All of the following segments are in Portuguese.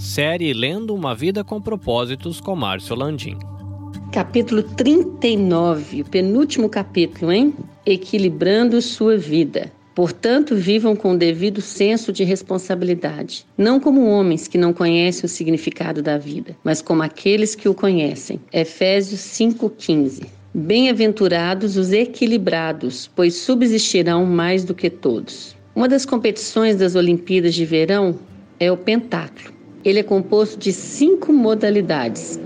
Série Lendo uma Vida com Propósitos com Márcio Landim. Capítulo 39, o penúltimo capítulo, hein? Equilibrando sua vida. Portanto, vivam com o devido senso de responsabilidade, não como homens que não conhecem o significado da vida, mas como aqueles que o conhecem. Efésios 5:15. Bem-aventurados os equilibrados, pois subsistirão mais do que todos. Uma das competições das Olimpíadas de Verão é o pentáculo. Ele é composto de cinco modalidades: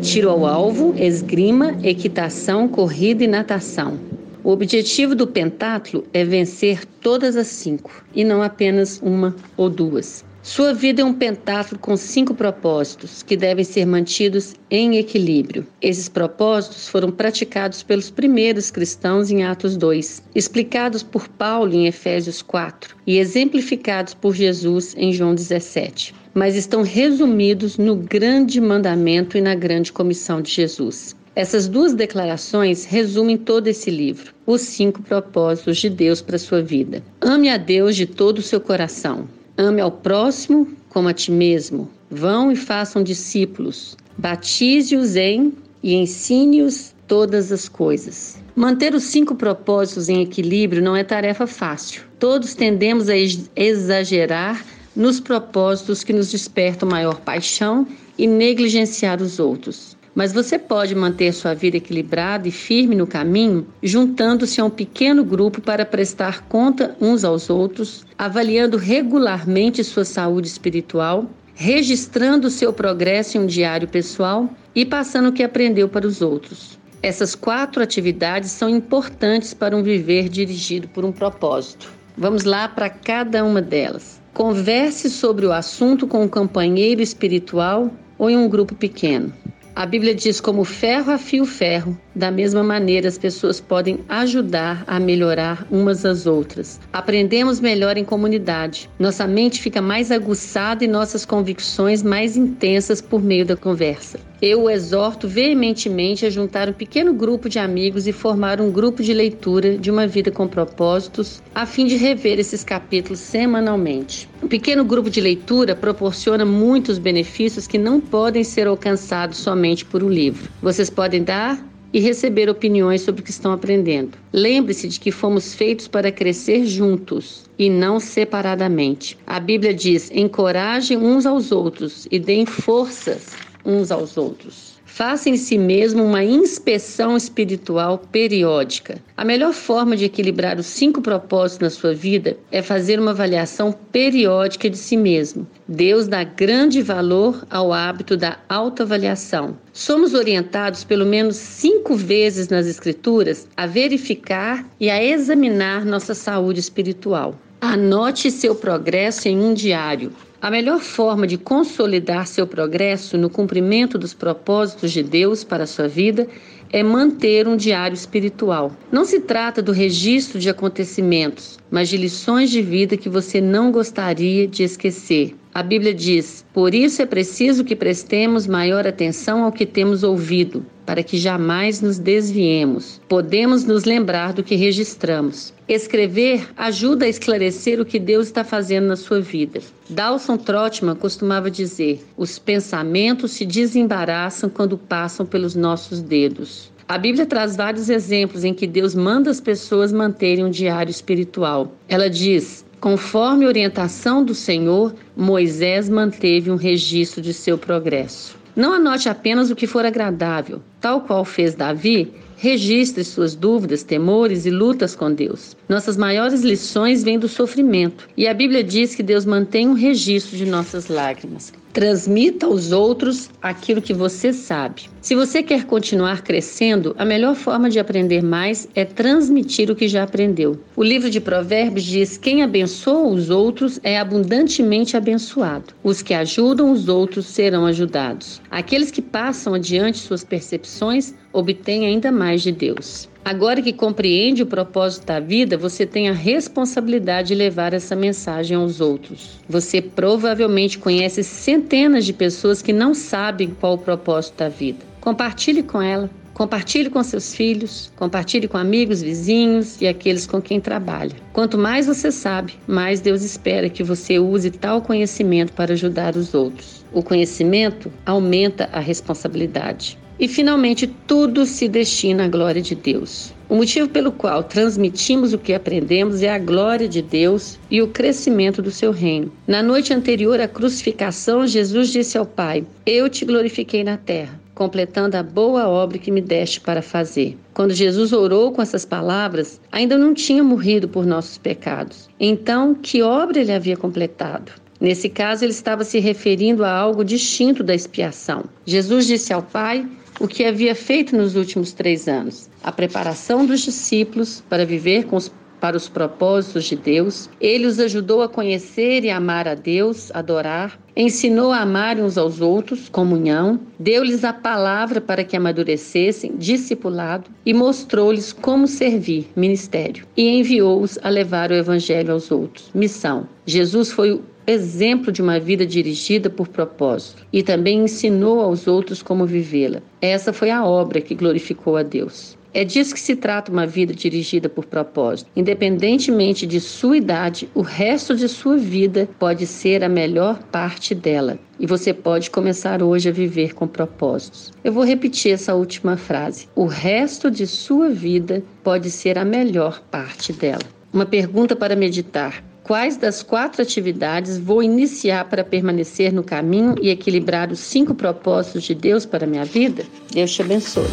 tiro ao alvo, esgrima, equitação, corrida e natação. O objetivo do pentáculo é vencer todas as cinco e não apenas uma ou duas. Sua vida é um pentáculo com cinco propósitos que devem ser mantidos em equilíbrio. Esses propósitos foram praticados pelos primeiros cristãos em Atos 2, explicados por Paulo em Efésios 4 e exemplificados por Jesus em João 17, mas estão resumidos no grande mandamento e na grande comissão de Jesus. Essas duas declarações resumem todo esse livro, os cinco propósitos de Deus para a sua vida. Ame a Deus de todo o seu coração. Ame ao próximo como a ti mesmo. Vão e façam discípulos. Batize-os em e ensine-os todas as coisas. Manter os cinco propósitos em equilíbrio não é tarefa fácil. Todos tendemos a exagerar nos propósitos que nos despertam maior paixão e negligenciar os outros. Mas você pode manter sua vida equilibrada e firme no caminho, juntando-se a um pequeno grupo para prestar conta uns aos outros, avaliando regularmente sua saúde espiritual, registrando seu progresso em um diário pessoal e passando o que aprendeu para os outros. Essas quatro atividades são importantes para um viver dirigido por um propósito. Vamos lá para cada uma delas. Converse sobre o assunto com um companheiro espiritual ou em um grupo pequeno. A Bíblia diz como ferro afia o ferro, da mesma maneira as pessoas podem ajudar a melhorar umas às outras. Aprendemos melhor em comunidade. Nossa mente fica mais aguçada e nossas convicções mais intensas por meio da conversa. Eu o exorto veementemente a juntar um pequeno grupo de amigos e formar um grupo de leitura de uma vida com propósitos, a fim de rever esses capítulos semanalmente. Um pequeno grupo de leitura proporciona muitos benefícios que não podem ser alcançados somente por um livro. Vocês podem dar e receber opiniões sobre o que estão aprendendo. Lembre-se de que fomos feitos para crescer juntos e não separadamente. A Bíblia diz: encorajem uns aos outros e deem forças uns aos outros. Faça em si mesmo uma inspeção espiritual periódica. A melhor forma de equilibrar os cinco propósitos na sua vida é fazer uma avaliação periódica de si mesmo. Deus dá grande valor ao hábito da autoavaliação. Somos orientados pelo menos cinco vezes nas Escrituras a verificar e a examinar nossa saúde espiritual. Anote seu progresso em um diário. A melhor forma de consolidar seu progresso no cumprimento dos propósitos de Deus para a sua vida é manter um diário espiritual. Não se trata do registro de acontecimentos, mas de lições de vida que você não gostaria de esquecer. A Bíblia diz: Por isso é preciso que prestemos maior atenção ao que temos ouvido, para que jamais nos desviemos. Podemos nos lembrar do que registramos. Escrever ajuda a esclarecer o que Deus está fazendo na sua vida. Dawson Trotman costumava dizer: os pensamentos se desembaraçam quando passam pelos nossos dedos. A Bíblia traz vários exemplos em que Deus manda as pessoas manterem um diário espiritual. Ela diz: Conforme orientação do Senhor, Moisés manteve um registro de seu progresso. Não anote apenas o que for agradável, tal qual fez Davi, Registre suas dúvidas, temores e lutas com Deus. Nossas maiores lições vêm do sofrimento, e a Bíblia diz que Deus mantém um registro de nossas lágrimas. Transmita aos outros aquilo que você sabe. Se você quer continuar crescendo, a melhor forma de aprender mais é transmitir o que já aprendeu. O livro de Provérbios diz: Quem abençoa os outros é abundantemente abençoado. Os que ajudam os outros serão ajudados. Aqueles que passam adiante suas percepções obtêm ainda mais de Deus. Agora que compreende o propósito da vida, você tem a responsabilidade de levar essa mensagem aos outros. Você provavelmente conhece centenas de pessoas que não sabem qual o propósito da vida. Compartilhe com ela. Compartilhe com seus filhos, compartilhe com amigos, vizinhos e aqueles com quem trabalha. Quanto mais você sabe, mais Deus espera que você use tal conhecimento para ajudar os outros. O conhecimento aumenta a responsabilidade. E finalmente, tudo se destina à glória de Deus. O motivo pelo qual transmitimos o que aprendemos é a glória de Deus e o crescimento do seu reino. Na noite anterior à crucificação, Jesus disse ao Pai: Eu te glorifiquei na terra completando a boa obra que me deste para fazer. Quando Jesus orou com essas palavras, ainda não tinha morrido por nossos pecados. Então, que obra ele havia completado? Nesse caso, ele estava se referindo a algo distinto da expiação. Jesus disse ao Pai o que havia feito nos últimos três anos: a preparação dos discípulos para viver com os para os propósitos de Deus. Ele os ajudou a conhecer e amar a Deus, adorar. Ensinou a amar uns aos outros, comunhão. Deu-lhes a palavra para que amadurecessem, discipulado. E mostrou-lhes como servir, ministério. E enviou-os a levar o evangelho aos outros, missão. Jesus foi exemplo de uma vida dirigida por propósito e também ensinou aos outros como vivê-la. Essa foi a obra que glorificou a Deus. É disso que se trata uma vida dirigida por propósito. Independentemente de sua idade, o resto de sua vida pode ser a melhor parte dela. E você pode começar hoje a viver com propósitos. Eu vou repetir essa última frase. O resto de sua vida pode ser a melhor parte dela. Uma pergunta para meditar. Quais das quatro atividades vou iniciar para permanecer no caminho e equilibrar os cinco propósitos de Deus para a minha vida? Deus te abençoe.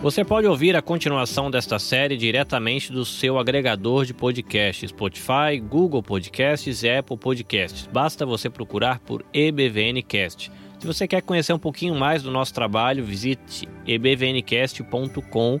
Você pode ouvir a continuação desta série diretamente do seu agregador de podcasts, Spotify, Google Podcasts e Apple Podcasts. Basta você procurar por EBVNcast. Se você quer conhecer um pouquinho mais do nosso trabalho, visite ebvncast.com